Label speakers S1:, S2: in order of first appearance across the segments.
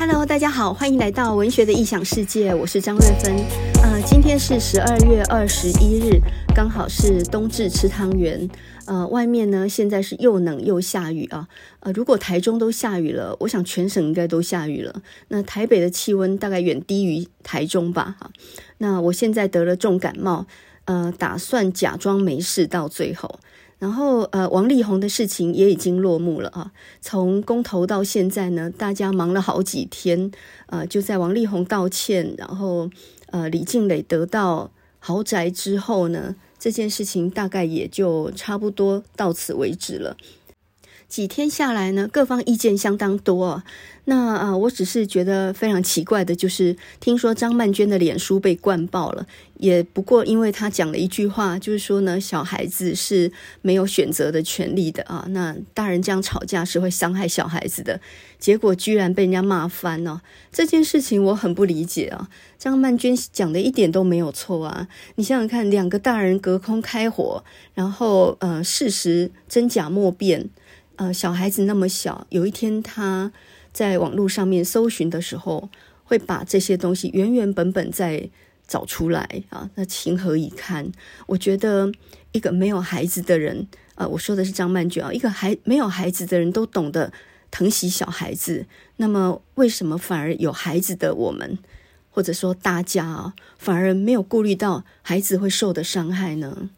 S1: Hello，大家好，欢迎来到文学的异想世界，我是张瑞芬。呃，今天是十二月二十一日，刚好是冬至吃汤圆。呃，外面呢现在是又冷又下雨啊。呃，如果台中都下雨了，我想全省应该都下雨了。那台北的气温大概远低于台中吧？哈，那我现在得了重感冒，呃，打算假装没事到最后。然后，呃，王力宏的事情也已经落幕了啊。从公投到现在呢，大家忙了好几天，呃，就在王力宏道歉，然后，呃，李静蕾得到豪宅之后呢，这件事情大概也就差不多到此为止了。几天下来呢，各方意见相当多啊。那啊，我只是觉得非常奇怪的，就是听说张曼娟的脸书被灌爆了，也不过因为她讲了一句话，就是说呢，小孩子是没有选择的权利的啊。那大人这样吵架是会伤害小孩子的，结果居然被人家骂翻了。这件事情我很不理解啊。张曼娟讲的一点都没有错啊。你想想看，两个大人隔空开火，然后呃，事实真假莫辨。呃，小孩子那么小，有一天他在网络上面搜寻的时候，会把这些东西原原本本再找出来啊，那情何以堪？我觉得一个没有孩子的人，呃，我说的是张曼娟啊，一个还没有孩子的人都懂得疼惜小孩子，那么为什么反而有孩子的我们，或者说大家啊，反而没有顾虑到孩子会受的伤害呢？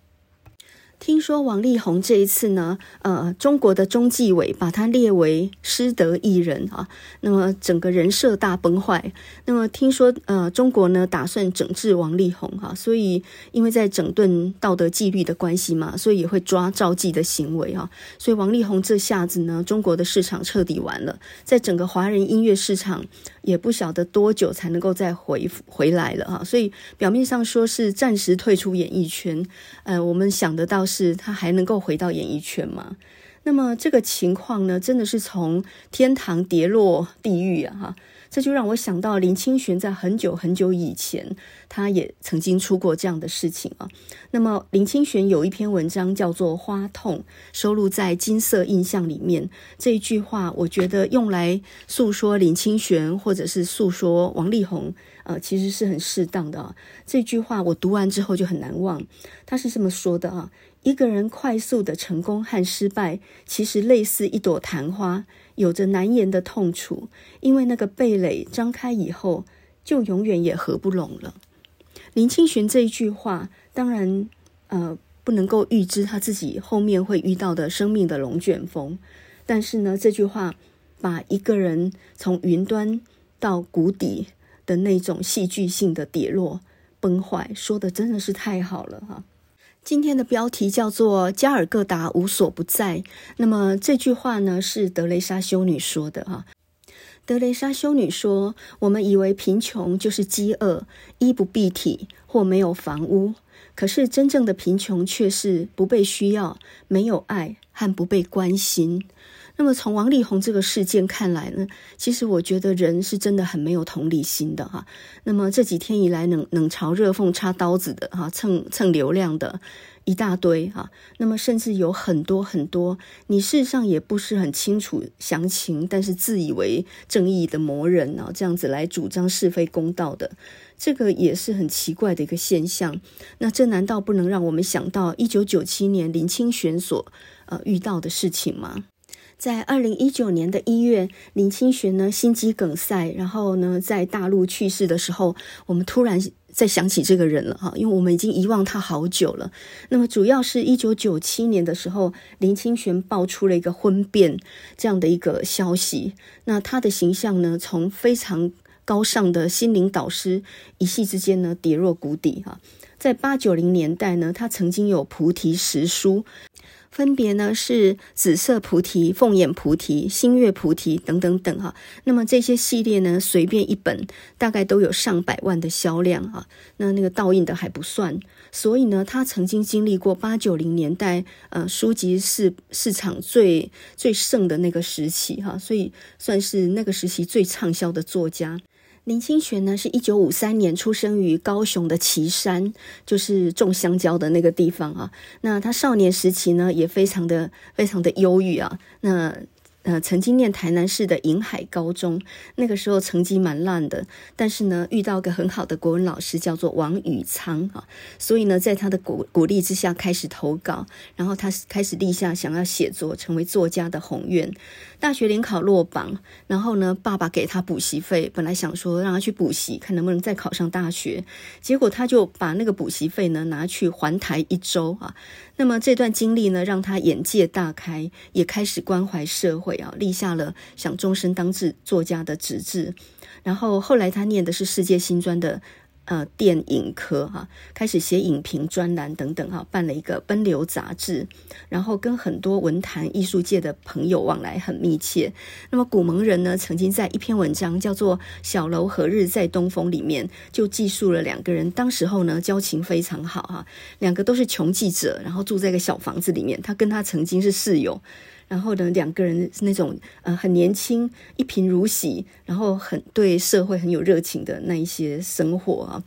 S1: 听说王力宏这一次呢，呃，中国的中纪委把他列为失德艺人啊，那么整个人设大崩坏。那么听说呃，中国呢打算整治王力宏哈，所以因为在整顿道德纪律的关系嘛，所以也会抓招妓的行为哈。所以王力宏这下子呢，中国的市场彻底完了，在整个华人音乐市场也不晓得多久才能够再回回来了哈。所以表面上说是暂时退出演艺圈，呃，我们想得到。是他还能够回到演艺圈吗？那么这个情况呢，真的是从天堂跌落地狱啊！哈，这就让我想到林清玄在很久很久以前，他也曾经出过这样的事情啊。那么林清玄有一篇文章叫做《花痛》，收录在《金色印象》里面。这一句话，我觉得用来诉说林清玄，或者是诉说王力宏，呃，其实是很适当的啊。这句话我读完之后就很难忘。他是这么说的啊。一个人快速的成功和失败，其实类似一朵昙花，有着难言的痛楚。因为那个蓓蕾张开以后，就永远也合不拢了。林清玄这一句话，当然，呃，不能够预知他自己后面会遇到的生命的龙卷风。但是呢，这句话把一个人从云端到谷底的那种戏剧性的跌落、崩坏，说的真的是太好了哈。今天的标题叫做“加尔各答无所不在”。那么这句话呢，是德雷莎修女说的哈。德雷莎修女说：“我们以为贫穷就是饥饿、衣不蔽体或没有房屋，可是真正的贫穷却是不被需要、没有爱和不被关心。”那么从王力宏这个事件看来呢，其实我觉得人是真的很没有同理心的哈。那么这几天以来冷冷嘲热讽、插刀子的哈，蹭蹭流量的一大堆哈。那么甚至有很多很多，你事实上也不是很清楚详情，但是自以为正义的魔人啊，这样子来主张是非公道的，这个也是很奇怪的一个现象。那这难道不能让我们想到一九九七年林清玄所呃遇到的事情吗？在二零一九年的一月，林清玄呢心肌梗塞，然后呢在大陆去世的时候，我们突然在想起这个人了哈，因为我们已经遗忘他好久了。那么主要是一九九七年的时候，林清玄爆出了一个婚变这样的一个消息，那他的形象呢从非常高尚的心灵导师，一夕之间呢跌落谷底哈。在八九零年代呢，他曾经有菩提十书。分别呢是紫色菩提、凤眼菩提、星月菩提等等等哈。那么这些系列呢，随便一本大概都有上百万的销量哈。那那个盗印的还不算，所以呢，他曾经经历过八九零年代呃书籍市市场最最盛的那个时期哈，所以算是那个时期最畅销的作家。林清玄呢，是一九五三年出生于高雄的旗山，就是种香蕉的那个地方啊。那他少年时期呢，也非常的非常的忧郁啊。那呃，曾经念台南市的银海高中，那个时候成绩蛮烂的，但是呢，遇到个很好的国文老师，叫做王宇昌啊，所以呢，在他的鼓鼓励之下，开始投稿，然后他开始立下想要写作、成为作家的宏愿。大学联考落榜，然后呢，爸爸给他补习费，本来想说让他去补习，看能不能再考上大学，结果他就把那个补习费呢拿去环台一周啊。那么这段经历呢，让他眼界大开，也开始关怀社会啊，立下了想终身当志作家的志志。然后后来他念的是世界新专的。呃，电影科哈，开始写影评专栏等等哈，办了一个《奔流》杂志，然后跟很多文坛艺术界的朋友往来很密切。那么古蒙人呢，曾经在一篇文章叫做《小楼何日在东风》里面，就记述了两个人当时候呢交情非常好哈，两个都是穷记者，然后住在一个小房子里面，他跟他曾经是室友。然后呢，两个人是那种呃很年轻、一贫如洗，然后很对社会很有热情的那一些生活啊。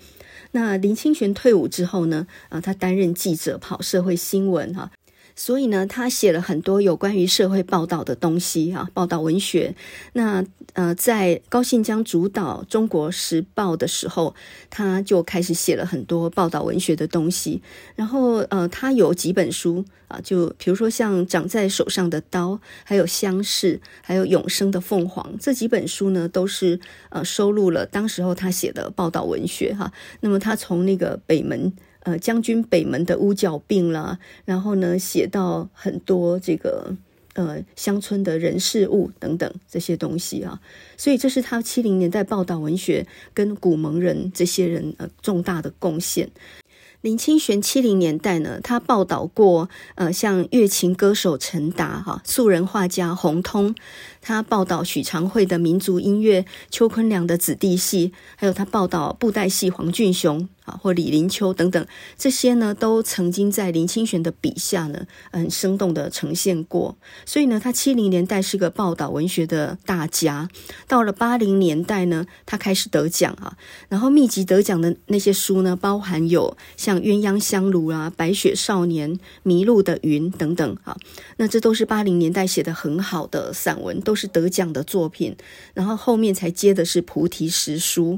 S1: 那林清玄退伍之后呢，啊，他担任记者，跑社会新闻哈。所以呢，他写了很多有关于社会报道的东西啊，报道文学。那呃，在高信江主导《中国时报》的时候，他就开始写了很多报道文学的东西。然后呃，他有几本书啊，就比如说像《长在手上的刀》，还有《乡试》，还有《永生的凤凰》这几本书呢，都是呃收录了当时候他写的报道文学哈。那么他从那个北门。呃，将军北门的屋角病啦，然后呢，写到很多这个呃乡村的人事物等等这些东西啊，所以这是他七零年代报道文学跟古蒙人这些人呃重大的贡献。林清玄七零年代呢，他报道过呃像乐琴歌手陈达哈，素人画家洪通。他报道许长惠的民族音乐，邱坤良的子弟戏，还有他报道布袋戏黄俊雄啊，或李林秋等等，这些呢都曾经在林清玄的笔下呢，很生动的呈现过。所以呢，他七零年代是个报道文学的大家。到了八零年代呢，他开始得奖啊，然后密集得奖的那些书呢，包含有像《鸳鸯香炉》啊，《白雪少年》、《迷路的云》等等啊。那这都是八零年代写的很好的散文，都。是得奖的作品，然后后面才接的是《菩提实书》。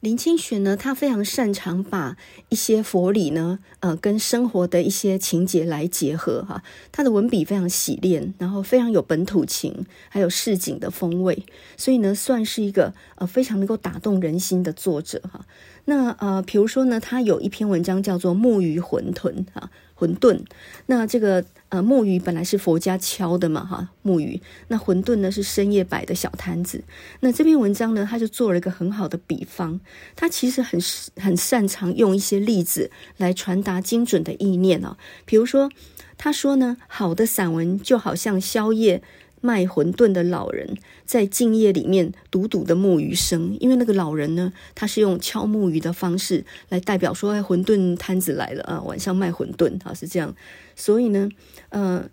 S1: 林清玄呢，他非常擅长把一些佛理呢，呃，跟生活的一些情节来结合哈。他的文笔非常洗练，然后非常有本土情，还有市井的风味，所以呢，算是一个呃非常能够打动人心的作者哈。那呃，比如说呢，他有一篇文章叫做《木鱼馄饨》哈。馄饨，那这个呃木鱼本来是佛家敲的嘛哈，木鱼，那馄饨呢是深夜摆的小摊子。那这篇文章呢，他就做了一个很好的比方，他其实很很擅长用一些例子来传达精准的意念啊。比如说，他说呢，好的散文就好像宵夜。卖馄饨的老人在静夜里面笃笃的木鱼声，因为那个老人呢，他是用敲木鱼的方式来代表说，哎，馄饨摊子来了啊，晚上卖馄饨啊，是这样。所以呢，呃，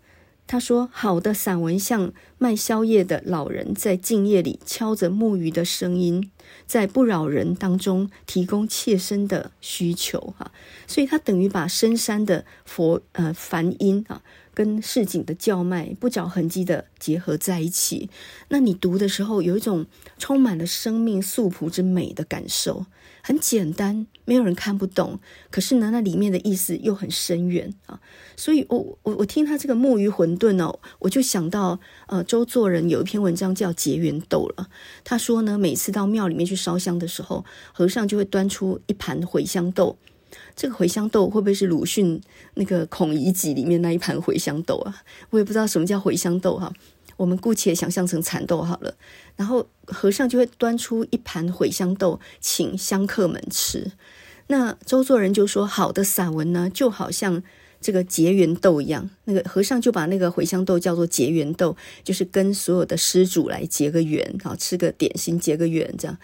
S1: 他说，好的散文像卖宵夜的老人在静夜里敲着木鱼的声音，在不扰人当中提供切身的需求哈，所以他等于把深山的佛呃梵音啊。跟市井的叫卖不着痕迹的结合在一起，那你读的时候有一种充满了生命素朴之美的感受，很简单，没有人看不懂。可是呢，那里面的意思又很深远啊。所以我我我听他这个木鱼馄饨哦，我就想到呃周作人有一篇文章叫《结缘豆》了。他说呢，每次到庙里面去烧香的时候，和尚就会端出一盘茴香豆。这个茴香豆会不会是鲁迅那个《孔乙己》里面那一盘茴香豆啊？我也不知道什么叫茴香豆哈，我们姑且想象成蚕豆好了。然后和尚就会端出一盘茴香豆，请香客们吃。那周作人就说：“好的散文呢，就好像这个结缘豆一样。那个和尚就把那个茴香豆叫做结缘豆，就是跟所有的施主来结个缘，好吃个点心结个缘这样。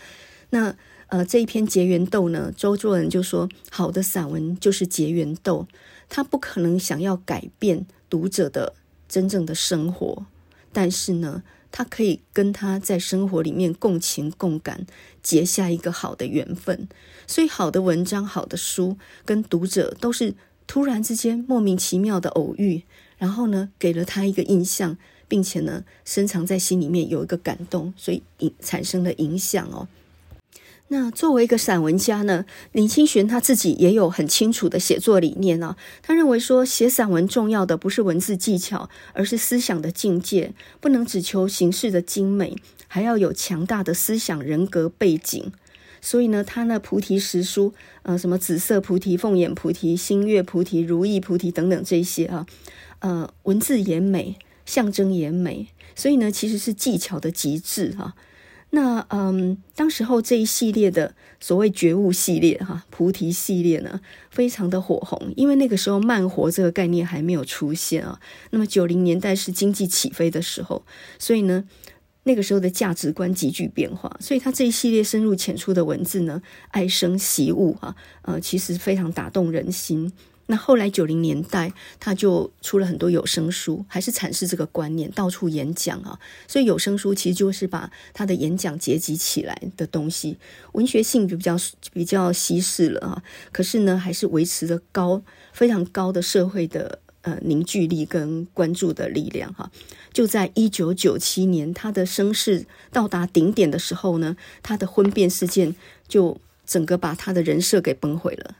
S1: 那。”呃，这一篇结缘豆呢，周作人就说，好的散文就是结缘豆，他不可能想要改变读者的真正的生活，但是呢，他可以跟他在生活里面共情共感，结下一个好的缘分。所以，好的文章、好的书跟读者都是突然之间莫名其妙的偶遇，然后呢，给了他一个印象，并且呢，深藏在心里面有一个感动，所以影产生了影响哦。那作为一个散文家呢，林清玄他自己也有很清楚的写作理念啊。他认为说，写散文重要的不是文字技巧，而是思想的境界，不能只求形式的精美，还要有强大的思想人格背景。所以呢，他那菩提十书，呃，什么紫色菩提、凤眼菩提、星月菩提、如意菩提等等这些啊，呃，文字也美，象征也美，所以呢，其实是技巧的极致哈。那嗯，当时候这一系列的所谓觉悟系列哈，菩提系列呢，非常的火红，因为那个时候慢活这个概念还没有出现啊。那么九零年代是经济起飞的时候，所以呢，那个时候的价值观急剧变化，所以他这一系列深入浅出的文字呢，爱生习物哈，呃，其实非常打动人心。那后来九零年代，他就出了很多有声书，还是阐释这个观念，到处演讲啊。所以有声书其实就是把他的演讲结集起来的东西，文学性就比较比较稀释了啊。可是呢，还是维持着高非常高的社会的呃凝聚力跟关注的力量哈。就在一九九七年，他的声势到达顶点的时候呢，他的婚变事件就整个把他的人设给崩毁了。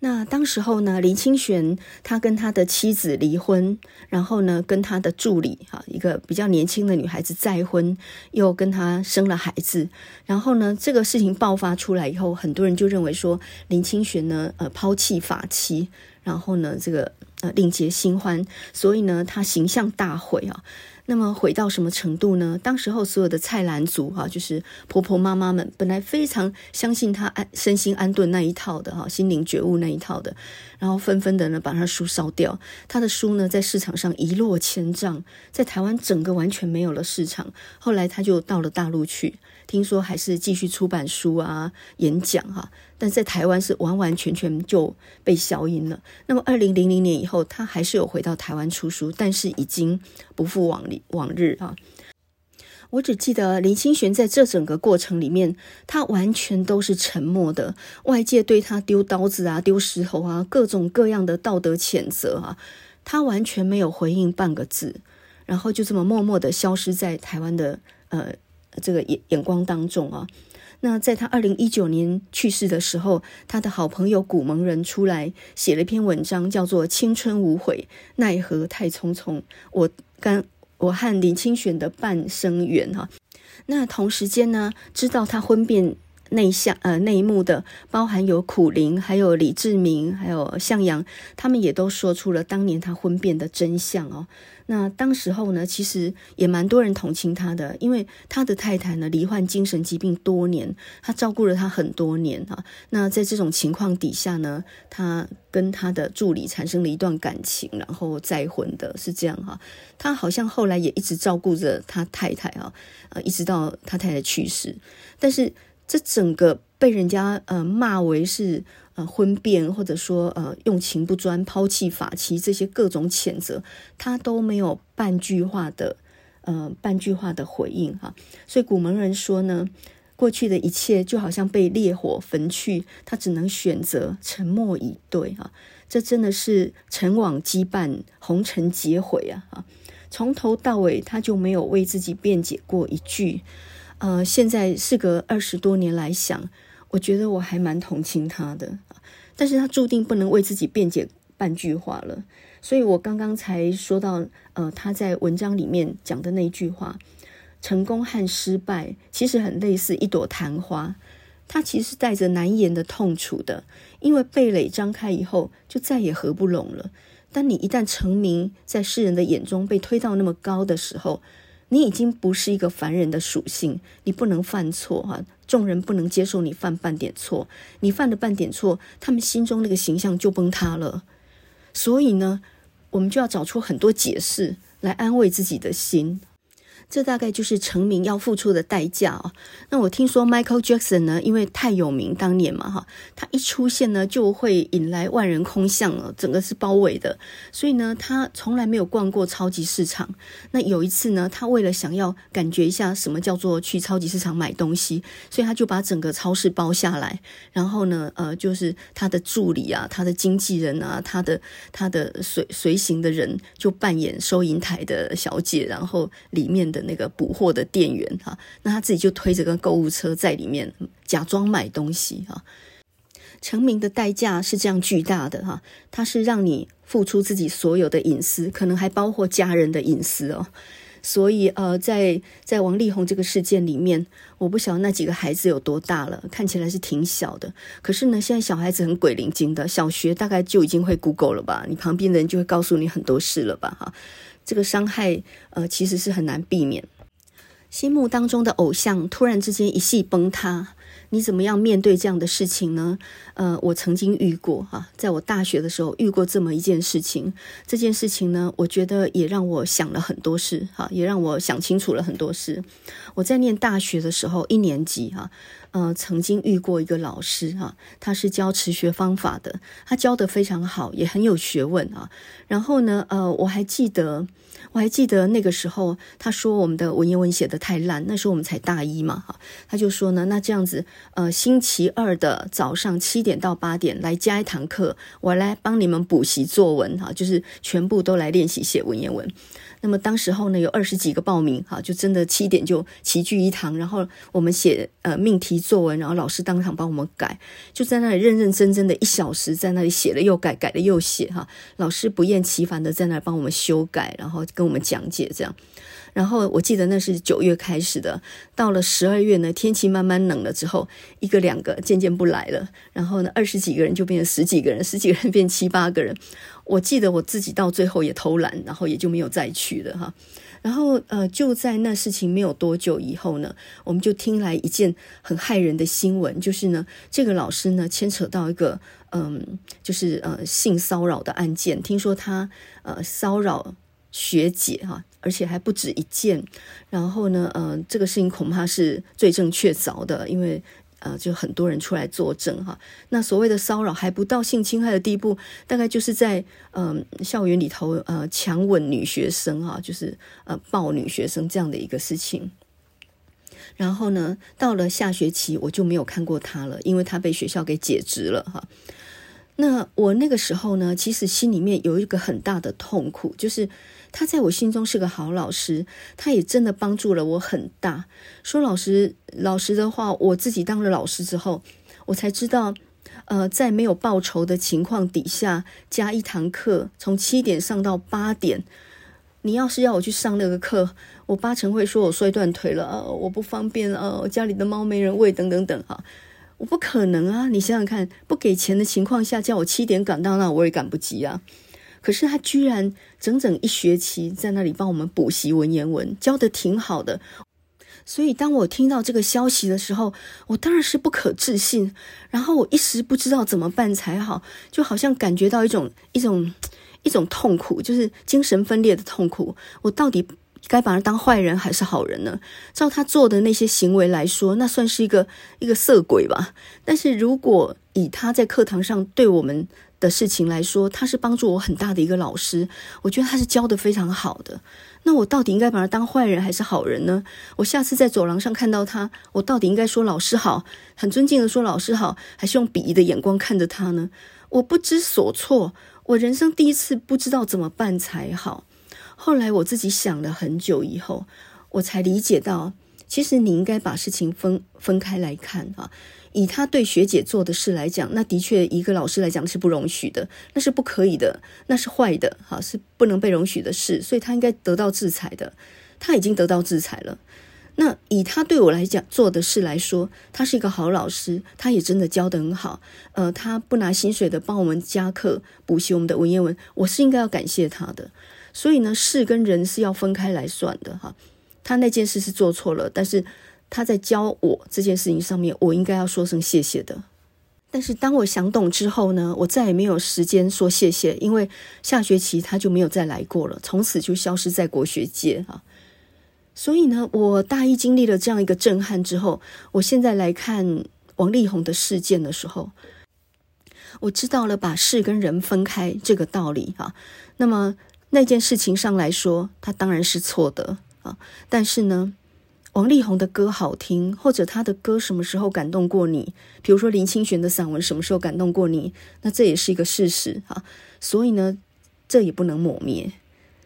S1: 那当时候呢，林清玄他跟他的妻子离婚，然后呢，跟他的助理哈，一个比较年轻的女孩子再婚，又跟他生了孩子。然后呢，这个事情爆发出来以后，很多人就认为说林清玄呢，呃，抛弃法妻，然后呢，这个呃另结新欢，所以呢，他形象大毁啊。那么毁到什么程度呢？当时候所有的菜篮族哈，就是婆婆妈妈们，本来非常相信他安身心安顿那一套的哈，心灵觉悟那一套的，然后纷纷的呢把他书烧掉。他的书呢在市场上一落千丈，在台湾整个完全没有了市场。后来他就到了大陆去。听说还是继续出版书啊、演讲哈，但在台湾是完完全全就被消音了。那么二零零零年以后，他还是有回到台湾出书，但是已经不复往里往日啊。我只记得林清玄在这整个过程里面，他完全都是沉默的。外界对他丢刀子啊、丢石头啊、各种各样的道德谴责啊，他完全没有回应半个字，然后就这么默默的消失在台湾的呃。这个眼眼光当中啊，那在他二零一九年去世的时候，他的好朋友古蒙人出来写了一篇文章，叫做《青春无悔，奈何太匆匆》。我跟我和林清玄的半生缘哈，那同时间呢，知道他婚变内向呃内幕的，包含有苦苓，还有李志明，还有向阳，他们也都说出了当年他婚变的真相哦。那当时候呢，其实也蛮多人同情他的，因为他的太太呢罹患精神疾病多年，他照顾了他很多年啊。那在这种情况底下呢，他跟他的助理产生了一段感情，然后再婚的是这样哈。他好像后来也一直照顾着他太太啊，呃，一直到他太太去世。但是这整个被人家呃骂为是。呃，婚变或者说呃用情不专、抛弃发妻这些各种谴责，他都没有半句话的呃半句话的回应哈。所以古门人说呢，过去的一切就好像被烈火焚去，他只能选择沉默以对哈。这真的是尘网羁绊，红尘劫毁啊！从头到尾他就没有为自己辩解过一句。呃，现在事隔二十多年来想。我觉得我还蛮同情他的，但是他注定不能为自己辩解半句话了。所以我刚刚才说到，呃，他在文章里面讲的那句话，成功和失败其实很类似一朵昙花，它其实带着难言的痛楚的，因为蓓蕾张开以后就再也合不拢了。当你一旦成名，在世人的眼中被推到那么高的时候，你已经不是一个凡人的属性，你不能犯错哈，众人不能接受你犯半点错，你犯了半点错，他们心中那个形象就崩塌了。所以呢，我们就要找出很多解释来安慰自己的心。这大概就是成名要付出的代价哦。那我听说 Michael Jackson 呢，因为太有名，当年嘛哈，他一出现呢就会引来万人空巷了，整个是包围的。所以呢，他从来没有逛过超级市场。那有一次呢，他为了想要感觉一下什么叫做去超级市场买东西，所以他就把整个超市包下来。然后呢，呃，就是他的助理啊，他的经纪人啊，他的他的随随行的人就扮演收银台的小姐，然后里面的。那个补货的店员哈，那他自己就推着个购物车在里面假装买东西哈。成名的代价是这样巨大的哈，它是让你付出自己所有的隐私，可能还包括家人的隐私哦。所以呃，在在王力宏这个事件里面，我不晓得那几个孩子有多大了，看起来是挺小的。可是呢，现在小孩子很鬼灵精的，小学大概就已经会 Google 了吧？你旁边的人就会告诉你很多事了吧？哈。这个伤害，呃，其实是很难避免。心目当中的偶像突然之间一系崩塌，你怎么样面对这样的事情呢？呃，我曾经遇过哈，在我大学的时候遇过这么一件事情。这件事情呢，我觉得也让我想了很多事哈，也让我想清楚了很多事。我在念大学的时候，一年级哈，呃，曾经遇过一个老师哈，他是教词学方法的，他教得非常好，也很有学问啊。然后呢，呃，我还记得。我还记得那个时候，他说我们的文言文写得太烂，那时候我们才大一嘛，哈，他就说呢，那这样子，呃，星期二的早上七点到八点来加一堂课，我来帮你们补习作文，哈，就是全部都来练习写文言文。那么当时候呢，有二十几个报名，哈，就真的七点就齐聚一堂，然后我们写呃命题作文，然后老师当场帮我们改，就在那里认认真真的一小时，在那里写了又改，改了又写，哈，老师不厌其烦的在那帮我们修改，然后跟我们讲解这样。然后我记得那是九月开始的，到了十二月呢，天气慢慢冷了之后，一个两个渐渐不来了，然后呢，二十几个人就变成十几个人，十几个人变七八个人。我记得我自己到最后也偷懒，然后也就没有再去了哈。然后呃，就在那事情没有多久以后呢，我们就听来一件很骇人的新闻，就是呢，这个老师呢牵扯到一个嗯，就是呃性骚扰的案件，听说他呃骚扰学姐哈。而且还不止一件，然后呢，呃，这个事情恐怕是罪证确凿的，因为呃，就很多人出来作证哈。那所谓的骚扰还不到性侵害的地步，大概就是在嗯、呃、校园里头呃强吻女学生哈，就是呃抱女学生这样的一个事情。然后呢，到了下学期我就没有看过他了，因为他被学校给解职了哈。那我那个时候呢，其实心里面有一个很大的痛苦，就是。他在我心中是个好老师，他也真的帮助了我很大。说老实老实的话，我自己当了老师之后，我才知道，呃，在没有报酬的情况底下，加一堂课，从七点上到八点，你要是要我去上那个课，我八成会说我摔断腿了，呃，我不方便，呃，家里的猫没人喂，等等等，哈，我不可能啊！你想想看，不给钱的情况下，叫我七点赶到那，我也赶不及啊。可是他居然整整一学期在那里帮我们补习文言文，教得挺好的。所以当我听到这个消息的时候，我当然是不可置信。然后我一时不知道怎么办才好，就好像感觉到一种一种一种痛苦，就是精神分裂的痛苦。我到底该把他当坏人还是好人呢？照他做的那些行为来说，那算是一个一个色鬼吧。但是如果以他在课堂上对我们的事情来说，他是帮助我很大的一个老师。我觉得他是教得非常好的。那我到底应该把他当坏人还是好人呢？我下次在走廊上看到他，我到底应该说老师好，很尊敬的说老师好，还是用鄙夷的眼光看着他呢？我不知所措。我人生第一次不知道怎么办才好。后来我自己想了很久以后，我才理解到，其实你应该把事情分分开来看啊。以他对学姐做的事来讲，那的确一个老师来讲是不容许的，那是不可以的，那是坏的，哈，是不能被容许的事，所以他应该得到制裁的。他已经得到制裁了。那以他对我来讲做的事来说，他是一个好老师，他也真的教得很好。呃，他不拿薪水的帮我们加课补习我们的文言文，我是应该要感谢他的。所以呢，事跟人是要分开来算的，哈。他那件事是做错了，但是。他在教我这件事情上面，我应该要说声谢谢的。但是当我想懂之后呢，我再也没有时间说谢谢，因为下学期他就没有再来过了，从此就消失在国学界哈。所以呢，我大一经历了这样一个震撼之后，我现在来看王力宏的事件的时候，我知道了把事跟人分开这个道理啊。那么那件事情上来说，他当然是错的啊。但是呢，王力宏的歌好听，或者他的歌什么时候感动过你？比如说林清玄的散文什么时候感动过你？那这也是一个事实啊。所以呢，这也不能抹灭。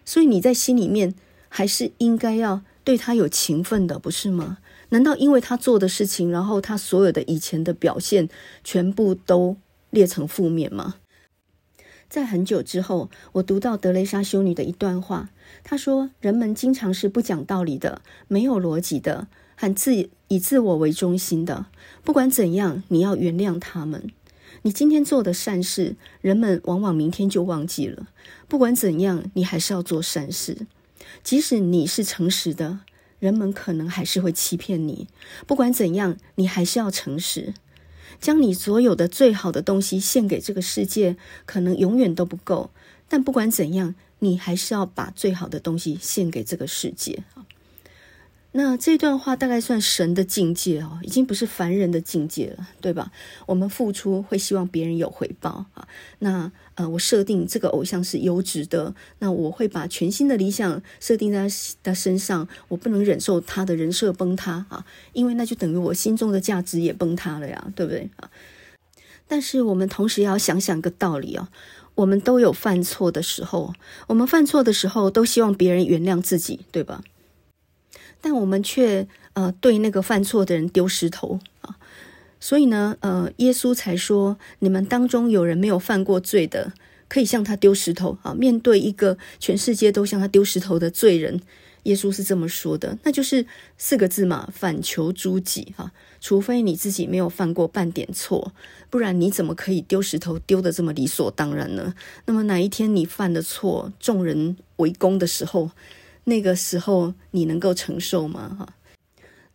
S1: 所以你在心里面还是应该要。对他有情分的，不是吗？难道因为他做的事情，然后他所有的以前的表现，全部都列成负面吗？在很久之后，我读到德蕾莎修女的一段话，她说：“人们经常是不讲道理的，没有逻辑的，很自以自我为中心的。不管怎样，你要原谅他们。你今天做的善事，人们往往明天就忘记了。不管怎样，你还是要做善事。”即使你是诚实的，人们可能还是会欺骗你。不管怎样，你还是要诚实。将你所有的最好的东西献给这个世界，可能永远都不够。但不管怎样，你还是要把最好的东西献给这个世界。那这段话大概算神的境界哦，已经不是凡人的境界了，对吧？我们付出会希望别人有回报啊。那呃，我设定这个偶像是优质的，那我会把全新的理想设定在他身上，我不能忍受他的人设崩塌啊，因为那就等于我心中的价值也崩塌了呀，对不对啊？但是我们同时要想想个道理哦，我们都有犯错的时候，我们犯错的时候都希望别人原谅自己，对吧？但我们却呃对那个犯错的人丢石头啊，所以呢呃耶稣才说，你们当中有人没有犯过罪的，可以向他丢石头啊。面对一个全世界都向他丢石头的罪人，耶稣是这么说的，那就是四个字嘛：反求诸己哈。除非你自己没有犯过半点错，不然你怎么可以丢石头丢得这么理所当然呢？那么哪一天你犯了错，众人围攻的时候，那个时候你能够承受吗？哈，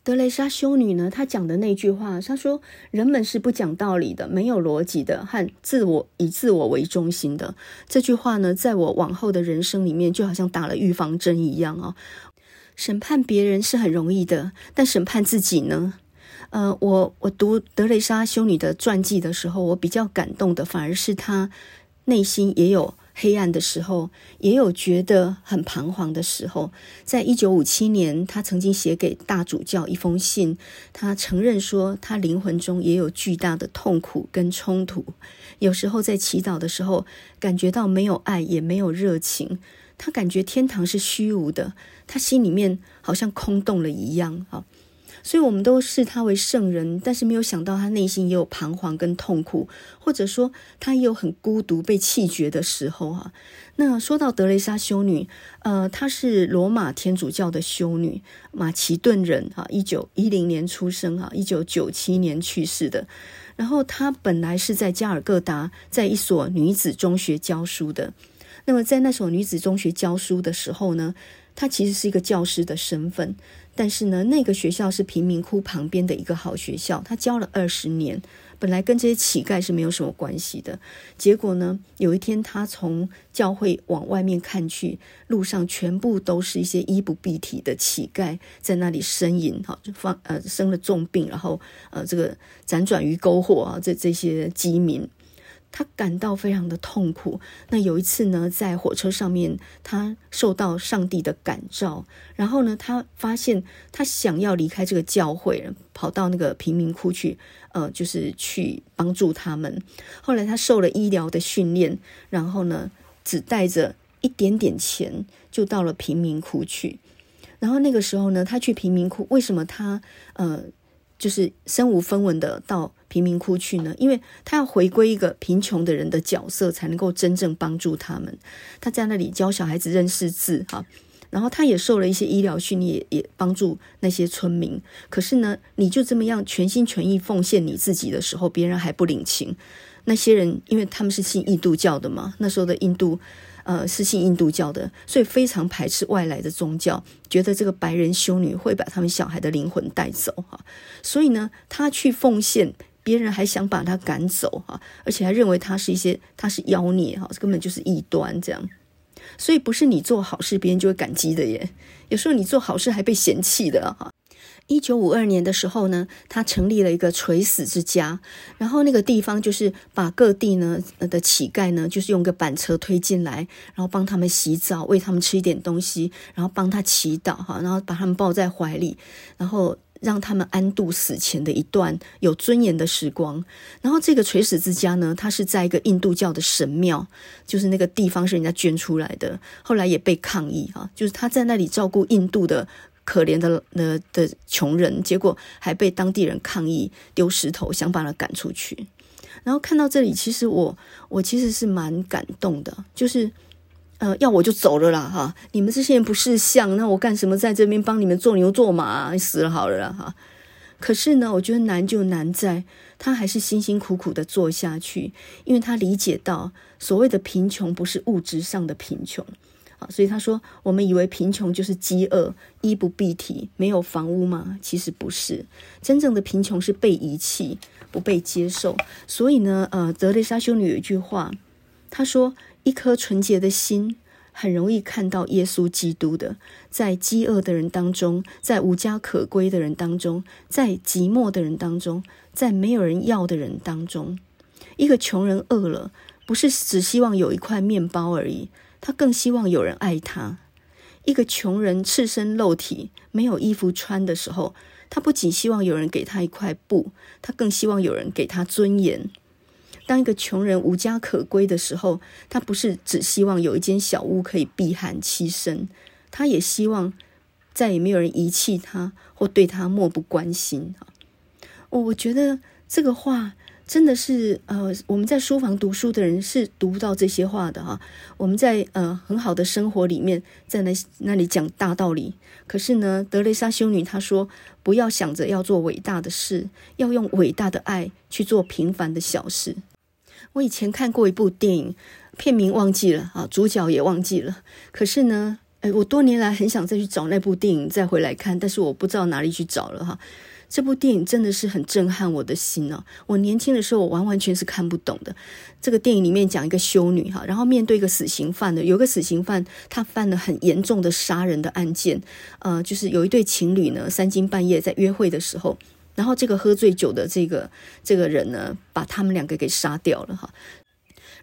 S1: 德蕾莎修女呢？她讲的那句话，她说：“人们是不讲道理的，没有逻辑的，和自我以自我为中心的。”这句话呢，在我往后的人生里面，就好像打了预防针一样哦。审判别人是很容易的，但审判自己呢？呃，我我读德蕾莎修女的传记的时候，我比较感动的，反而是她内心也有。黑暗的时候，也有觉得很彷徨的时候。在一九五七年，他曾经写给大主教一封信，他承认说，他灵魂中也有巨大的痛苦跟冲突。有时候在祈祷的时候，感觉到没有爱，也没有热情。他感觉天堂是虚无的，他心里面好像空洞了一样。哈。所以，我们都视他为圣人，但是没有想到他内心也有彷徨跟痛苦，或者说他也有很孤独、被弃绝的时候哈。那说到德蕾莎修女，呃，她是罗马天主教的修女，马其顿人哈，一九一零年出生哈，一九九七年去世的。然后她本来是在加尔各答，在一所女子中学教书的。那么在那所女子中学教书的时候呢，她其实是一个教师的身份。但是呢，那个学校是贫民窟旁边的一个好学校，他教了二十年，本来跟这些乞丐是没有什么关系的。结果呢，有一天他从教会往外面看去，路上全部都是一些衣不蔽体的乞丐在那里呻吟，哈，就放呃生了重病，然后呃这个辗转于篝火啊，这这些饥民。他感到非常的痛苦。那有一次呢，在火车上面，他受到上帝的感召，然后呢，他发现他想要离开这个教会，跑到那个贫民窟去，呃，就是去帮助他们。后来他受了医疗的训练，然后呢，只带着一点点钱，就到了贫民窟去。然后那个时候呢，他去贫民窟，为什么他呃，就是身无分文的到贫民窟去呢？因为他要回归一个贫穷的人的角色，才能够真正帮助他们。他在那里教小孩子认识字，哈，然后他也受了一些医疗训练，也帮助那些村民。可是呢，你就这么样全心全意奉献你自己的时候，别人还不领情。那些人，因为他们是信印度教的嘛，那时候的印度。呃，是信印度教的，所以非常排斥外来的宗教，觉得这个白人修女会把他们小孩的灵魂带走哈。所以呢，他去奉献，别人还想把他赶走哈，而且还认为他是一些他是妖孽哈，根本就是异端这样。所以不是你做好事，别人就会感激的耶。有时候你做好事还被嫌弃的哈。一九五二年的时候呢，他成立了一个垂死之家，然后那个地方就是把各地呢的乞丐呢，就是用个板车推进来，然后帮他们洗澡，喂他们吃一点东西，然后帮他祈祷哈，然后把他们抱在怀里，然后让他们安度死前的一段有尊严的时光。然后这个垂死之家呢，它是在一个印度教的神庙，就是那个地方是人家捐出来的，后来也被抗议哈，就是他在那里照顾印度的。可怜的的的穷人，结果还被当地人抗议，丢石头想把他赶出去。然后看到这里，其实我我其实是蛮感动的，就是呃，要我就走了啦哈！你们这些人不识相，那我干什么在这边帮你们做牛做马？死了好了啦哈！可是呢，我觉得难就难在他还是辛辛苦苦的做下去，因为他理解到所谓的贫穷不是物质上的贫穷。啊所以他说：“我们以为贫穷就是饥饿、衣不蔽体、没有房屋吗？其实不是，真正的贫穷是被遗弃、不被接受。所以呢，呃，德蕾莎修女有一句话，她说：一颗纯洁的心很容易看到耶稣基督的，在饥饿的人当中，在无家可归的人当中，在寂寞的人当中，在没有人要的人当中，一个穷人饿了，不是只希望有一块面包而已。”他更希望有人爱他。一个穷人赤身露体，没有衣服穿的时候，他不仅希望有人给他一块布，他更希望有人给他尊严。当一个穷人无家可归的时候，他不是只希望有一间小屋可以避寒栖身，他也希望再也没有人遗弃他或对他漠不关心。我我觉得这个话。真的是，呃，我们在书房读书的人是读不到这些话的哈。我们在呃很好的生活里面，在那那里讲大道理。可是呢，德蕾莎修女她说，不要想着要做伟大的事，要用伟大的爱去做平凡的小事。我以前看过一部电影，片名忘记了啊，主角也忘记了。可是呢，哎，我多年来很想再去找那部电影再回来看，但是我不知道哪里去找了哈。这部电影真的是很震撼我的心哦！我年轻的时候，我完完全是看不懂的。这个电影里面讲一个修女哈，然后面对一个死刑犯的，有个死刑犯他犯了很严重的杀人的案件，呃，就是有一对情侣呢，三更半夜在约会的时候，然后这个喝醉酒的这个这个人呢，把他们两个给杀掉了哈。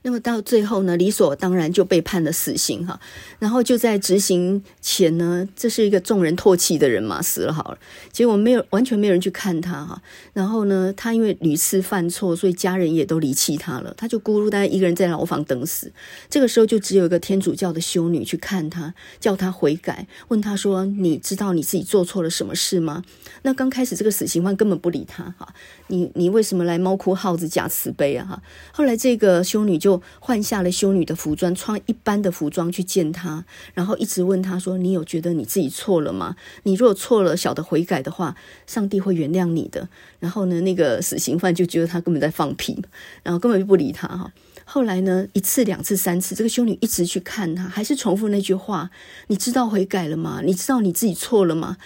S1: 那么到最后呢，理所当然就被判了死刑哈。然后就在执行前呢，这是一个众人唾弃的人嘛，死了好了。结果没有完全没有人去看他哈。然后呢，他因为屡次犯错，所以家人也都离弃他了。他就孤孤单单一个人在牢房等死。这个时候就只有一个天主教的修女去看他，叫他悔改，问他说：“你知道你自己做错了什么事吗？”那刚开始这个死刑犯根本不理他哈。你你为什么来猫哭耗子假慈悲啊哈？后来这个修女就。换下了修女的服装，穿一般的服装去见他，然后一直问他说：“你有觉得你自己错了吗？你如果错了，晓得悔改的话，上帝会原谅你的。”然后呢，那个死刑犯就觉得他根本在放屁，然后根本就不理他哈。后来呢，一次、两次、三次，这个修女一直去看他，还是重复那句话：“你知道悔改了吗？你知道你自己错了吗？”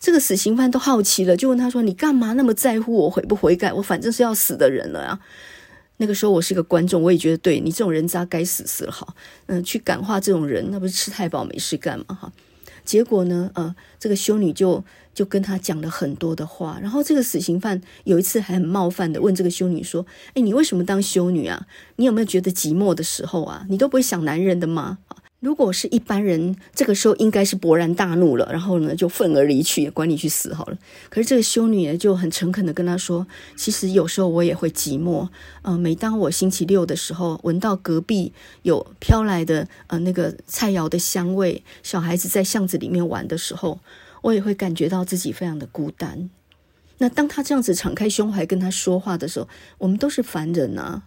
S1: 这个死刑犯都好奇了，就问他说：“你干嘛那么在乎我悔不悔改？我反正是要死的人了呀。”那个时候我是一个观众，我也觉得对你这种人渣该死死了哈，嗯，去感化这种人，那不是吃太饱没事干嘛哈？结果呢，呃，这个修女就就跟他讲了很多的话，然后这个死刑犯有一次还很冒犯的问这个修女说：“哎，你为什么当修女啊？你有没有觉得寂寞的时候啊？你都不会想男人的吗？”如果是一般人，这个时候应该是勃然大怒了，然后呢就愤而离去，管你去死好了。可是这个修女呢就很诚恳的跟他说：“其实有时候我也会寂寞，呃，每当我星期六的时候闻到隔壁有飘来的呃那个菜肴的香味，小孩子在巷子里面玩的时候，我也会感觉到自己非常的孤单。那当他这样子敞开胸怀跟他说话的时候，我们都是凡人啊。”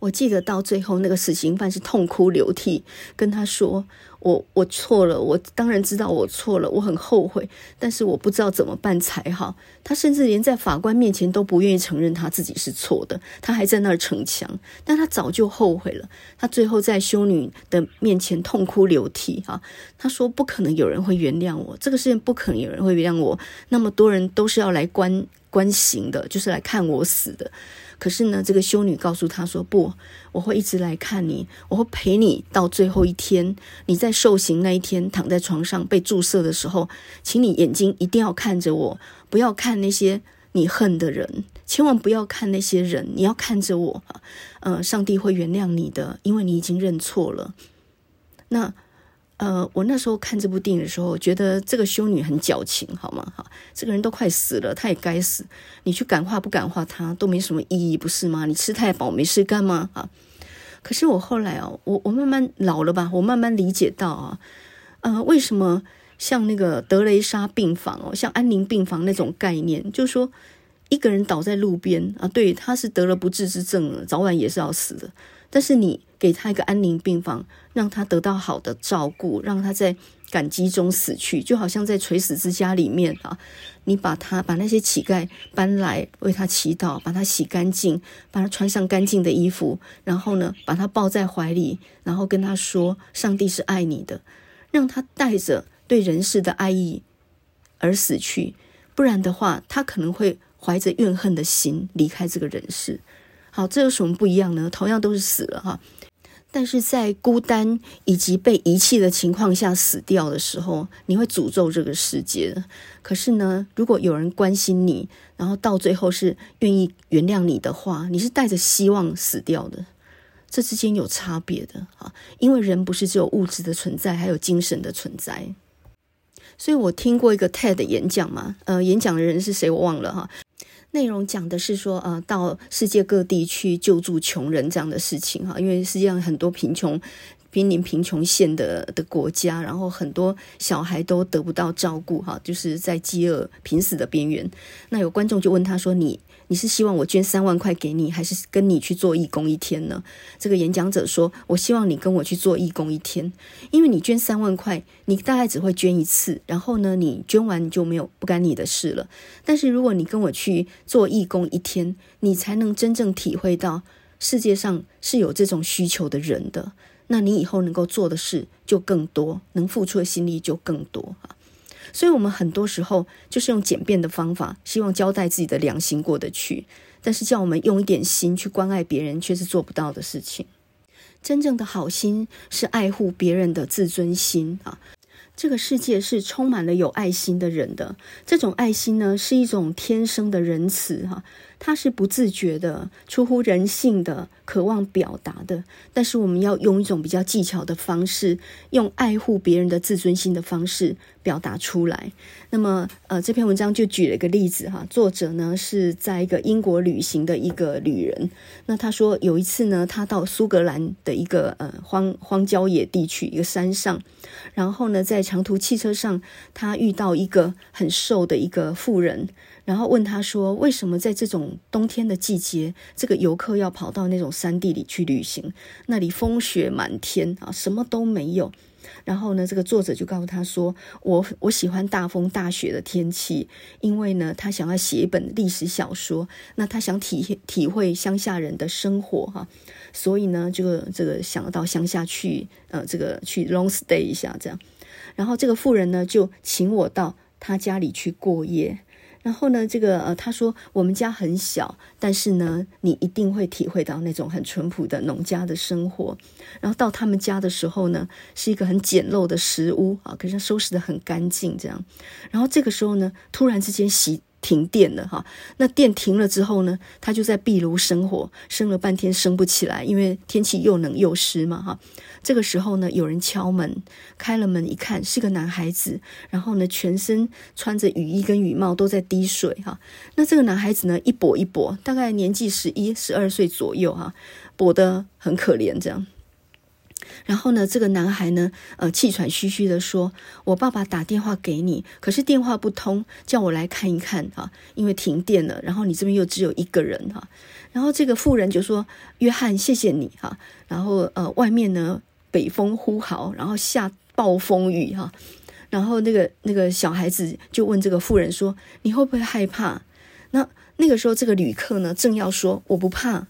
S1: 我记得到最后，那个死刑犯是痛哭流涕，跟他说：“我我错了，我当然知道我错了，我很后悔，但是我不知道怎么办才好。他甚至连在法官面前都不愿意承认他自己是错的，他还在那儿逞强，但他早就后悔了。他最后在修女的面前痛哭流涕，哈，他说不可能有人会原谅我，这个事情不可能有人会原谅我，那么多人都是要来关关刑的，就是来看我死的。可是呢，这个修女告诉他说：“不，我会一直来看你，我会陪你到最后一天。你在在受刑那一天，躺在床上被注射的时候，请你眼睛一定要看着我，不要看那些你恨的人，千万不要看那些人，你要看着我。呃，上帝会原谅你的，因为你已经认错了。那。”呃，我那时候看这部电影的时候，觉得这个修女很矫情，好吗？哈，这个人都快死了，他也该死。你去感化不感化他都没什么意义，不是吗？你吃太饱没事干吗？啊！可是我后来哦，我我慢慢老了吧，我慢慢理解到啊，呃，为什么像那个德雷莎病房哦，像安宁病房那种概念，就是说一个人倒在路边啊，对，他是得了不治之症了，早晚也是要死的。但是你给他一个安宁病房，让他得到好的照顾，让他在感激中死去，就好像在垂死之家里面啊，你把他把那些乞丐搬来为他祈祷，把他洗干净，把他穿上干净的衣服，然后呢，把他抱在怀里，然后跟他说：“上帝是爱你的。”让他带着对人世的爱意而死去，不然的话，他可能会怀着怨恨的心离开这个人世。好，这有什么不一样呢？同样都是死了哈，但是在孤单以及被遗弃的情况下死掉的时候，你会诅咒这个世界。可是呢，如果有人关心你，然后到最后是愿意原谅你的话，你是带着希望死掉的。这之间有差别的啊，因为人不是只有物质的存在，还有精神的存在。所以我听过一个 TED 演讲嘛，呃，演讲的人是谁我忘了哈。内容讲的是说，呃，到世界各地去救助穷人这样的事情哈，因为世界上很多贫穷、濒临贫穷线的的国家，然后很多小孩都得不到照顾哈，就是在饥饿、濒死的边缘。那有观众就问他说：“你？”你是希望我捐三万块给你，还是跟你去做义工一天呢？这个演讲者说：“我希望你跟我去做义工一天，因为你捐三万块，你大概只会捐一次，然后呢，你捐完就没有不干你的事了。但是如果你跟我去做义工一天，你才能真正体会到世界上是有这种需求的人的，那你以后能够做的事就更多，能付出的心力就更多啊。”所以，我们很多时候就是用简便的方法，希望交代自己的良心过得去，但是叫我们用一点心去关爱别人，却是做不到的事情。真正的好心是爱护别人的自尊心啊。这个世界是充满了有爱心的人的，这种爱心呢，是一种天生的仁慈哈。它是不自觉的、出乎人性的、渴望表达的，但是我们要用一种比较技巧的方式，用爱护别人的自尊心的方式表达出来。那么，呃，这篇文章就举了一个例子哈，作者呢是在一个英国旅行的一个旅人。那他说有一次呢，他到苏格兰的一个呃荒荒郊野地区一个山上，然后呢，在长途汽车上，他遇到一个很瘦的一个妇人。然后问他说：“为什么在这种冬天的季节，这个游客要跑到那种山地里去旅行？那里风雪满天啊，什么都没有。”然后呢，这个作者就告诉他说：“我我喜欢大风大雪的天气，因为呢，他想要写一本历史小说，那他想体体会乡下人的生活哈，所以呢，这个这个想要到乡下去，呃，这个去 long stay 一下这样。然后这个妇人呢，就请我到他家里去过夜。”然后呢，这个呃，他说我们家很小，但是呢，你一定会体会到那种很淳朴的农家的生活。然后到他们家的时候呢，是一个很简陋的石屋啊，可是收拾得很干净这样。然后这个时候呢，突然之间洗。停电了哈，那电停了之后呢，他就在壁炉生火，生了半天生不起来，因为天气又冷又湿嘛哈。这个时候呢，有人敲门，开了门一看是个男孩子，然后呢，全身穿着雨衣跟雨帽都在滴水哈。那这个男孩子呢，一跛一跛，大概年纪十一、十二岁左右哈，跛得很可怜这样。然后呢，这个男孩呢，呃，气喘吁吁地说：“我爸爸打电话给你，可是电话不通，叫我来看一看哈，因为停电了。然后你这边又只有一个人哈。然后这个妇人就说：‘约翰，谢谢你哈。’然后呃，外面呢，北风呼号，然后下暴风雨哈。然后那个那个小孩子就问这个妇人说：“你会不会害怕？”那那个时候这个旅客呢，正要说：“我不怕。”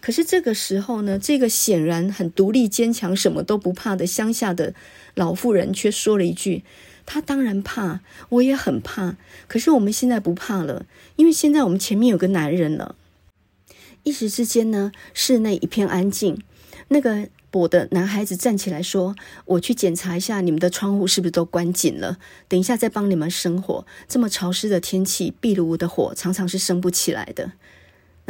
S1: 可是这个时候呢，这个显然很独立坚强、什么都不怕的乡下的老妇人却说了一句：“他当然怕，我也很怕。可是我们现在不怕了，因为现在我们前面有个男人了。”一时之间呢，室内一片安静。那个跛的男孩子站起来说：“我去检查一下你们的窗户是不是都关紧了，等一下再帮你们生火。这么潮湿的天气，壁炉的火常常是生不起来的。”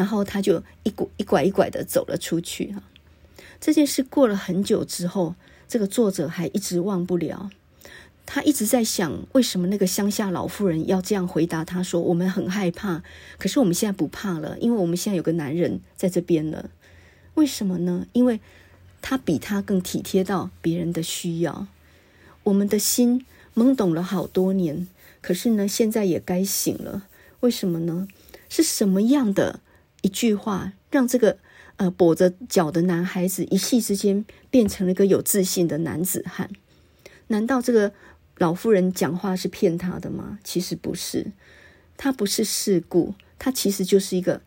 S1: 然后他就一拐一拐一拐的走了出去。哈，这件事过了很久之后，这个作者还一直忘不了。他一直在想，为什么那个乡下老妇人要这样回答他说：“我们很害怕，可是我们现在不怕了，因为我们现在有个男人在这边了。为什么呢？因为他比他更体贴到别人的需要。我们的心懵懂了好多年，可是呢，现在也该醒了。为什么呢？是什么样的一句话，让这个呃跛着脚的男孩子一夕之间变成了一个有自信的男子汉？难道这个？老妇人讲话是骗他的吗？其实不是，他不是世故，他其实就是一个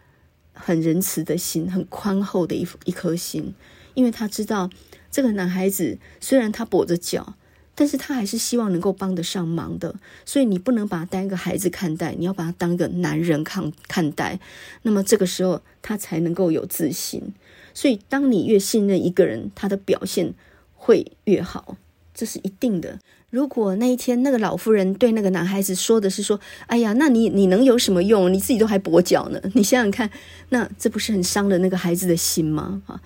S1: 很仁慈的心，很宽厚的一一颗心。因为他知道这个男孩子虽然他跛着脚，但是他还是希望能够帮得上忙的。所以你不能把他当一个孩子看待，你要把他当一个男人看看待。那么这个时候他才能够有自信。所以当你越信任一个人，他的表现会越好，这是一定的。如果那一天那个老妇人对那个男孩子说的是说：“哎呀，那你你能有什么用？你自己都还跛脚呢。”你想想看，那这不是很伤了那个孩子的心吗？啊，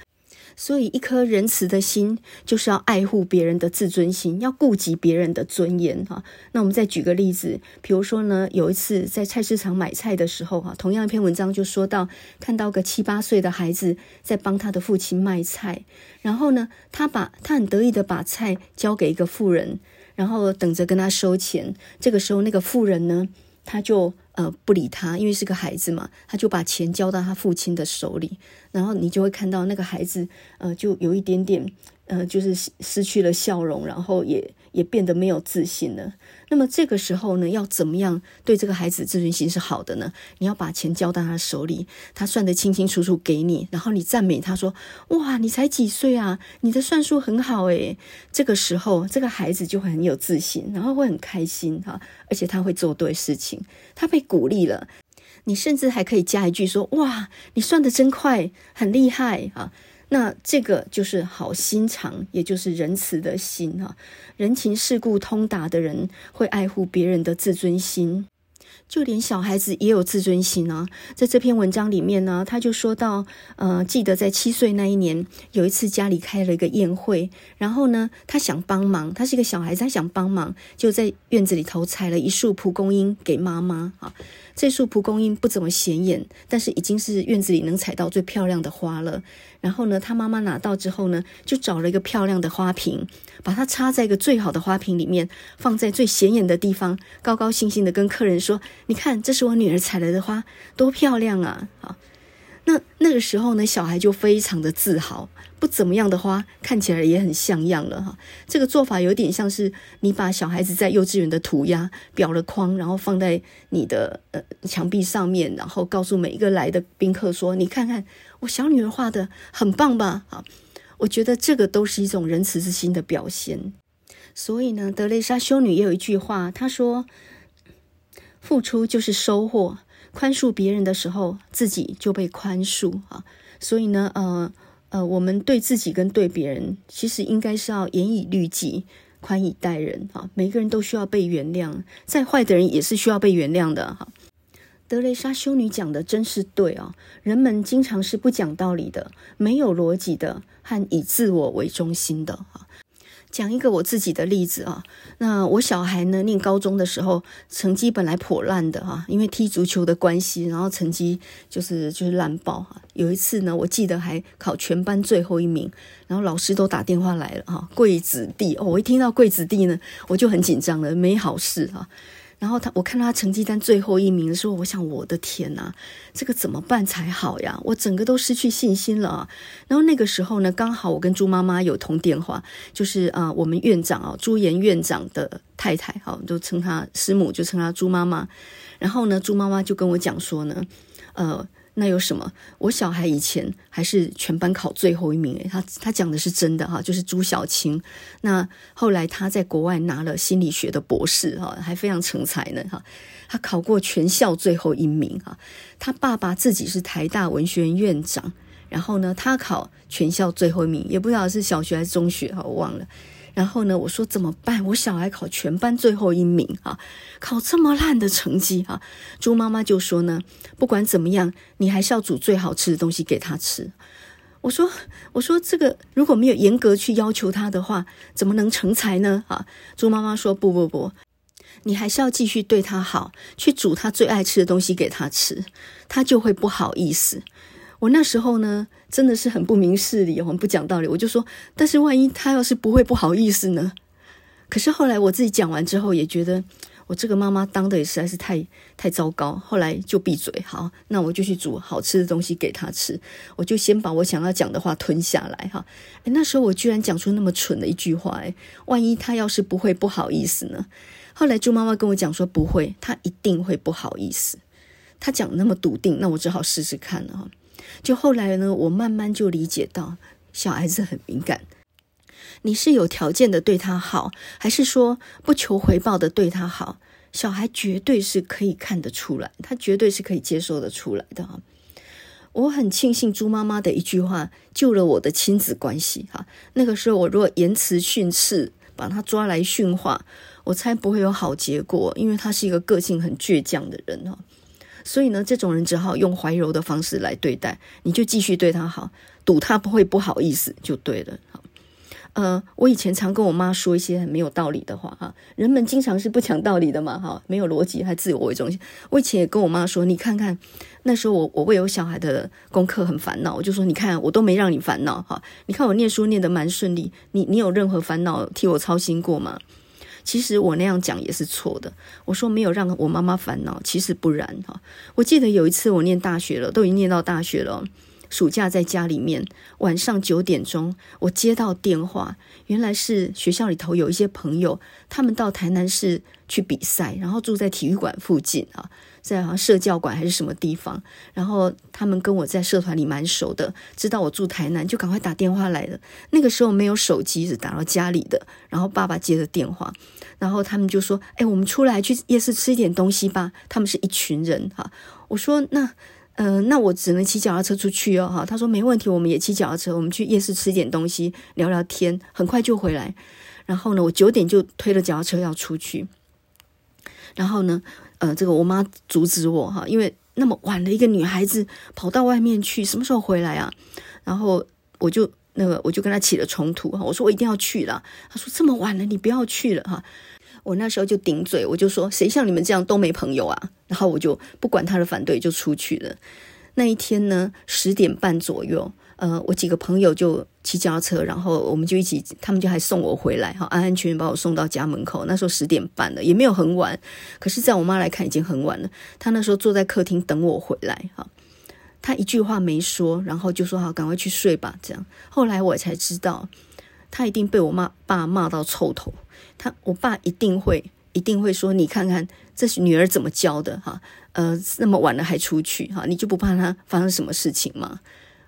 S1: 所以一颗仁慈的心就是要爱护别人的自尊心，要顾及别人的尊严。哈，那我们再举个例子，比如说呢，有一次在菜市场买菜的时候，哈，同样一篇文章就说到，看到个七八岁的孩子在帮他的父亲卖菜，然后呢，他把他很得意的把菜交给一个妇人。然后等着跟他收钱，这个时候那个妇人呢，他就呃不理他，因为是个孩子嘛，他就把钱交到他父亲的手里，然后你就会看到那个孩子呃就有一点点呃就是失去了笑容，然后也。也变得没有自信了。那么这个时候呢，要怎么样对这个孩子自尊心是好的呢？你要把钱交到他手里，他算得清清楚楚给你，然后你赞美他说：“哇，你才几岁啊？你的算术很好诶。”这个时候，这个孩子就会很有自信，然后会很开心哈，而且他会做对事情，他被鼓励了。你甚至还可以加一句说：“哇，你算的真快，很厉害啊！”那这个就是好心肠，也就是仁慈的心哈。人情世故通达的人会爱护别人的自尊心，就连小孩子也有自尊心啊。在这篇文章里面呢，他就说到，呃，记得在七岁那一年，有一次家里开了一个宴会，然后呢，他想帮忙，他是一个小孩子，他想帮忙，就在院子里头采了一束蒲公英给妈妈啊。这束蒲公英不怎么显眼，但是已经是院子里能采到最漂亮的花了。然后呢，他妈妈拿到之后呢，就找了一个漂亮的花瓶，把它插在一个最好的花瓶里面，放在最显眼的地方，高高兴兴的跟客人说：“你看，这是我女儿采来的花，多漂亮啊！”好。那那个时候呢，小孩就非常的自豪，不怎么样的花看起来也很像样了哈。这个做法有点像是你把小孩子在幼稚园的涂鸦裱了框，然后放在你的呃墙壁上面，然后告诉每一个来的宾客说：“你看看我小女儿画的很棒吧？”啊，我觉得这个都是一种仁慈之心的表现。所以呢，德蕾莎修女也有一句话，她说：“付出就是收获。”宽恕别人的时候，自己就被宽恕啊。所以呢，呃呃，我们对自己跟对别人，其实应该是要严以律己，宽以待人啊。每个人都需要被原谅，再坏的人也是需要被原谅的哈。德蕾莎修女讲的真是对啊。人们经常是不讲道理的，没有逻辑的，和以自我为中心的哈。讲一个我自己的例子啊，那我小孩呢，念高中的时候，成绩本来颇烂的哈，因为踢足球的关系，然后成绩就是就是烂爆哈。有一次呢，我记得还考全班最后一名，然后老师都打电话来了哈，贵子弟哦，我一听到贵子弟呢，我就很紧张了，没好事哈。然后他，我看到他成绩单最后一名的时候，我想我的天哪，这个怎么办才好呀？我整个都失去信心了。然后那个时候呢，刚好我跟朱妈妈有通电话，就是啊，我们院长啊，朱岩院长的太太，好，就称她师母，就称她朱妈妈。然后呢，朱妈妈就跟我讲说呢，呃。那有什么？我小孩以前还是全班考最后一名诶，他他讲的是真的哈，就是朱小青。那后来他在国外拿了心理学的博士哈，还非常成才呢哈。他考过全校最后一名哈。他爸爸自己是台大文学院院长，然后呢，他考全校最后一名，也不知道是小学还是中学哈，我忘了。然后呢，我说怎么办？我小孩考全班最后一名啊，考这么烂的成绩啊！朱妈妈就说呢，不管怎么样，你还是要煮最好吃的东西给他吃。我说，我说这个如果没有严格去要求他的话，怎么能成才呢？啊！朱妈妈说，不不不，你还是要继续对他好，去煮他最爱吃的东西给他吃，他就会不好意思。我那时候呢，真的是很不明事理，很不讲道理。我就说，但是万一他要是不会不好意思呢？可是后来我自己讲完之后，也觉得我这个妈妈当的也实在是太太糟糕。后来就闭嘴，好，那我就去煮好吃的东西给他吃。我就先把我想要讲的话吞下来，哈。诶，那时候我居然讲出那么蠢的一句话，诶，万一他要是不会不好意思呢？后来猪妈妈跟我讲说，不会，他一定会不好意思。他讲那么笃定，那我只好试试看了，哈。就后来呢，我慢慢就理解到，小孩子很敏感。你是有条件的对他好，还是说不求回报的对他好？小孩绝对是可以看得出来，他绝对是可以接受得出来的哈。我很庆幸猪妈妈的一句话救了我的亲子关系哈。那个时候我如果言辞训斥，把他抓来训话，我猜不会有好结果，因为他是一个个性很倔强的人哈。所以呢，这种人只好用怀柔的方式来对待，你就继续对他好，赌他不会不好意思就对了。好，呃，我以前常跟我妈说一些很没有道理的话哈，人们经常是不讲道理的嘛，哈，没有逻辑还自我为中心。我以前也跟我妈说，你看看那时候我我为有小孩的功课很烦恼，我就说你看我都没让你烦恼哈，你看我念书念得蛮顺利，你你有任何烦恼替我操心过吗？其实我那样讲也是错的。我说没有让我妈妈烦恼，其实不然哈。我记得有一次我念大学了，都已经念到大学了，暑假在家里面，晚上九点钟我接到电话，原来是学校里头有一些朋友，他们到台南市去比赛，然后住在体育馆附近啊。在好像社教馆还是什么地方，然后他们跟我在社团里蛮熟的，知道我住台南，就赶快打电话来了。那个时候没有手机，是打到家里的。然后爸爸接着电话，然后他们就说：“哎，我们出来去夜市吃一点东西吧。”他们是一群人哈。我说：“那，呃，那我只能骑脚踏车出去哦。”哈，他说：“没问题，我们也骑脚踏车，我们去夜市吃一点东西，聊聊天，很快就回来。”然后呢，我九点就推了脚踏车要出去，然后呢。呃，这个我妈阻止我哈，因为那么晚了，一个女孩子跑到外面去，什么时候回来啊？然后我就那个，我就跟她起了冲突哈。我说我一定要去了，她说这么晚了，你不要去了哈。我那时候就顶嘴，我就说谁像你们这样都没朋友啊？然后我就不管她的反对，就出去了。那一天呢，十点半左右。呃，我几个朋友就骑脚踏车，然后我们就一起，他们就还送我回来，哈，安安全全把我送到家门口。那时候十点半了，也没有很晚，可是在我妈来看已经很晚了。她那时候坐在客厅等我回来，哈，她一句话没说，然后就说好，赶快去睡吧。这样，后来我才知道，她一定被我妈爸骂到臭头。他，我爸一定会，一定会说，你看看这是女儿怎么教的，哈，呃，那么晚了还出去，哈，你就不怕她发生什么事情吗？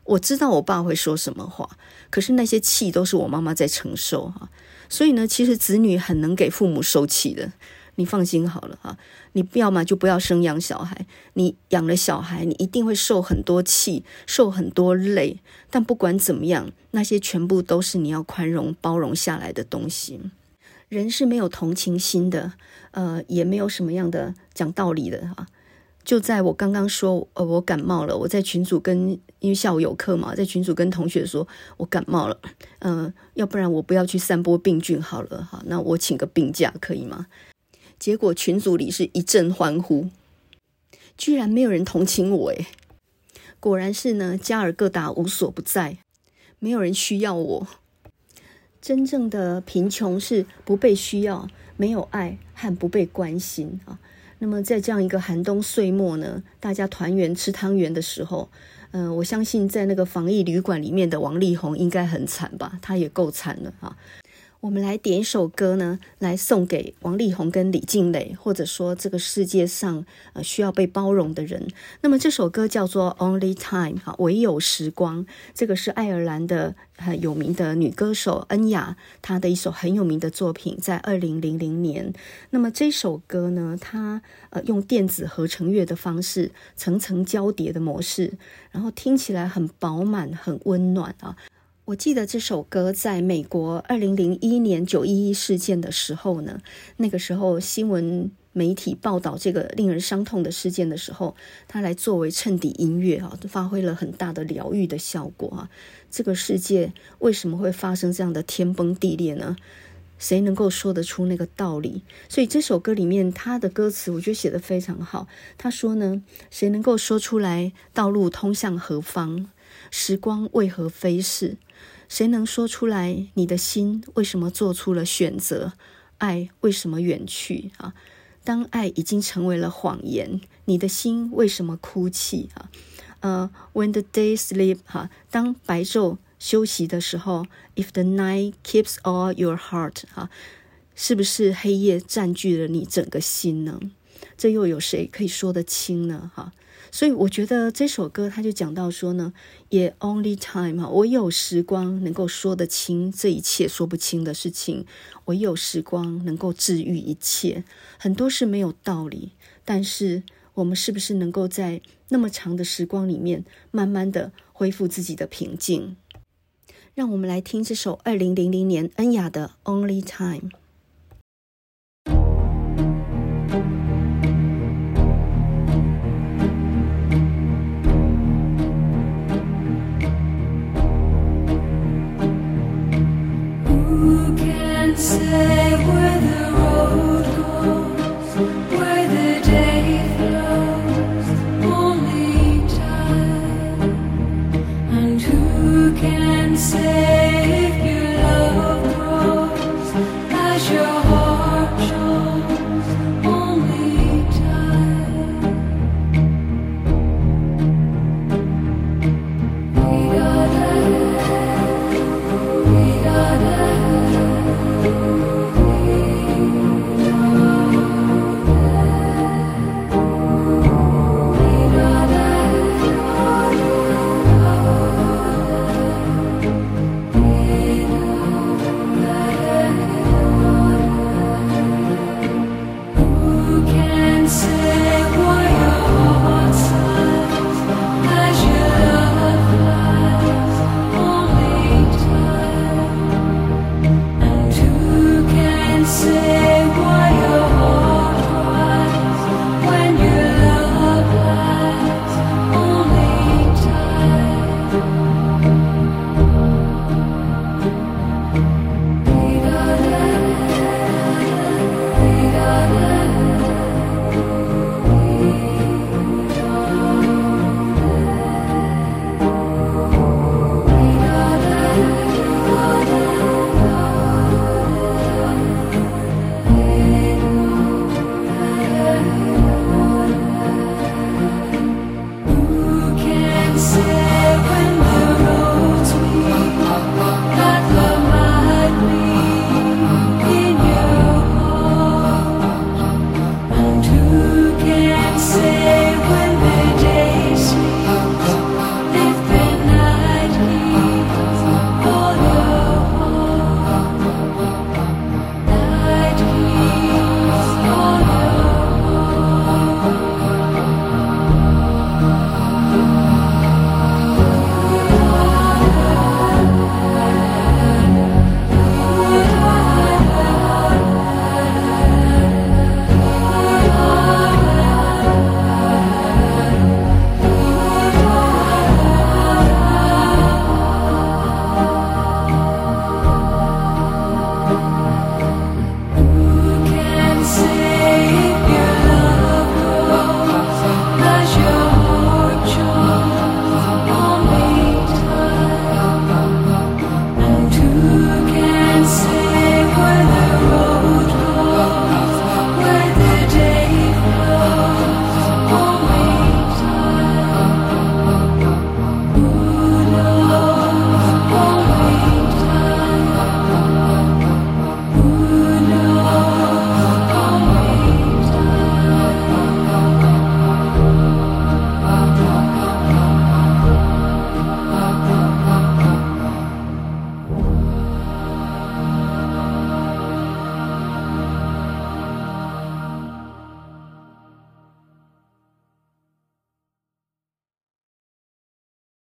S1: 我知道我爸会说什么话，可是那些气都是我妈妈在承受哈。所以呢，其实子女很能给父母受气的，你放心好了哈。你不要嘛，就不要生养小孩。你养了小孩，你一定会受很多气，受很多累。但不管怎么样，那些全部都是你要宽容包容下来的东西。人是没有同情心的，呃，也没有什么样的讲道理的哈。就在我刚刚说，呃，我感冒了。我在群组跟，因为下午有课嘛，在群组跟同学说我感冒了，嗯、要不然我不要去散播病菌好了，哈，那我请个病假可以吗？结果群组里是一阵欢呼，居然没有人同情我，诶，果然是呢，加尔各答无所不在，没有人需要我。真正的贫穷是不被需要。没有爱和不被关心啊。那么在这样一个寒冬岁末呢，大家团圆吃汤圆的时候，嗯、我相信在那个防疫旅馆里面的王力宏应该很惨吧？他也够惨了啊。我们来点一首歌呢，来送给王力宏跟李静蕾，或者说这个世界上呃需要被包容的人。那么这首歌叫做《Only Time》哈，唯有时光。这个是爱尔兰的很有名的女歌手恩雅，她的一首很有名的作品，在二零零零年。那么这首歌呢，它呃用电子合成乐的方式，层层交叠的模式，然后听起来很饱满、很温暖啊。我记得这首歌在美国二零零一年九一一事件的时候呢，那个时候新闻媒体报道这个令人伤痛的事件的时候，它来作为衬底音乐啊，发挥了很大的疗愈的效果啊。这个世界为什么会发生这样的天崩地裂呢？谁能够说得出那个道理？所以这首歌里面他的歌词，我觉得写得非常好。他说呢，谁能够说出来道路通向何方？时光为何飞逝？谁能说出来？你的心为什么做出了选择？爱为什么远去？啊，当爱已经成为了谎言，你的心为什么哭泣？啊，呃，When the day sleep，哈，当白昼休息的时候，If the night keeps all your heart，哈，是不是黑夜占据了你整个心呢？这又有谁可以说得清呢？哈。所以我觉得这首歌他就讲到说呢，也 only time 哈，我有时光能够说得清这一切说不清的事情，唯有时光能够治愈一切。很多事没有道理，但是我们是不是能够在那么长的时光里面，慢慢的恢复自己的平静？让我们来听这首二零零零年恩雅的 Only Time。say